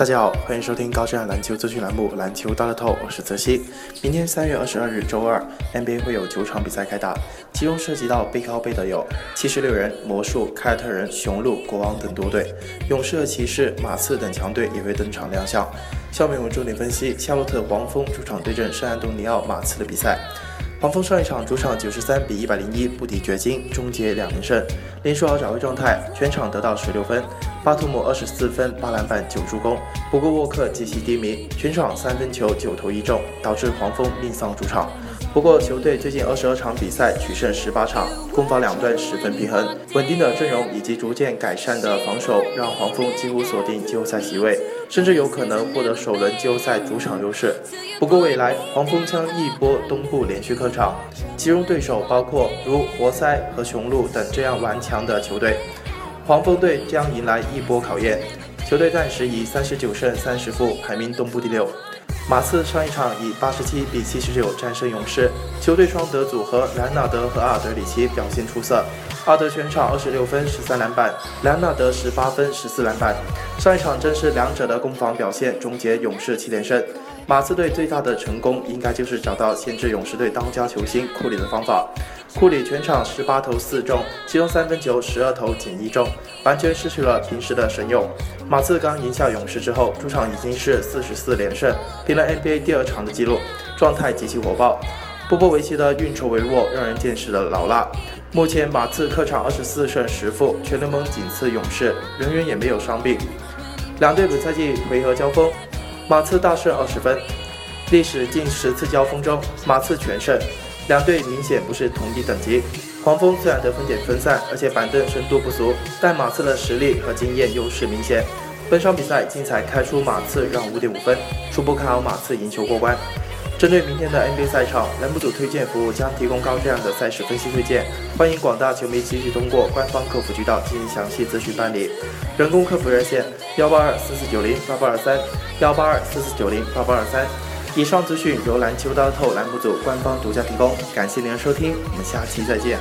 大家好，欢迎收听高质量篮球资讯栏目《篮球大乐透》，我是泽西。明天三月二十二日周二，NBA 会有九场比赛开打，其中涉及到背靠背的有七十六人、魔术、凯尔特人、雄鹿、国王等多队，勇士、骑士、马刺等强队也会登场亮相。下面我们重点分析夏洛特黄蜂主场对阵圣安东尼奥马刺的比赛。黄蜂上一场主场九十三比一百零一不敌掘金，终结两连胜。林书豪找回状态，全场得到十六分。巴图姆二十四分八篮板九助攻。不过沃克极其低迷，全场三分球九投一中，导致黄蜂命丧主场。不过球队最近二十二场比赛取胜十八场，攻防两端十分平衡，稳定的阵容以及逐渐改善的防守，让黄蜂几乎锁定季后赛席位。甚至有可能获得首轮季后赛主场优势。不过未来黄蜂将一波东部连续客场，其中对手包括如活塞和雄鹿等这样顽强的球队，黄蜂队将迎来一波考验。球队暂时以三十九胜三十负排名东部第六。马刺上一场以八十七比七十九战胜勇士，球队双德组合兰纳德和阿尔德里奇表现出色。阿德全场二十六分十三篮板，兰纳德十八分十四篮板。上一场正是两者的攻防表现终结勇士七连胜。马刺队最大的成功应该就是找到限制勇士队当家球星库里的方法。库里全场十八投四中，其中三分球十二投仅一中，完全失去了平时的神勇。马刺刚赢下勇士之后，主场已经是四十四连胜，平了 NBA 第二场的纪录，状态极其火爆。波波维奇的运筹帷幄让人见识的老辣。目前马刺客场二十四胜十负，全联盟仅次勇士，人员也没有伤病。两队本赛季回合交锋，马刺大胜二十分。历史近十次交锋中，马刺全胜。两队明显不是同一等级。黄蜂虽然得分点分散，而且板凳深度不足，但马刺的实力和经验优势明显。本场比赛竞彩开出马刺让五点五分，初步看好马刺赢球过关。针对明天的 NBA 赛场，栏目组推荐服务将提供高质量的赛事分析推荐，欢迎广大球迷继续通过官方客服渠道进行详细咨询办理。人工客服热线：幺八二四四九零八八二三，幺八二四四九零八八二三。以上资讯由篮球大透栏目组官方独家提供，感谢您的收听，我们下期再见。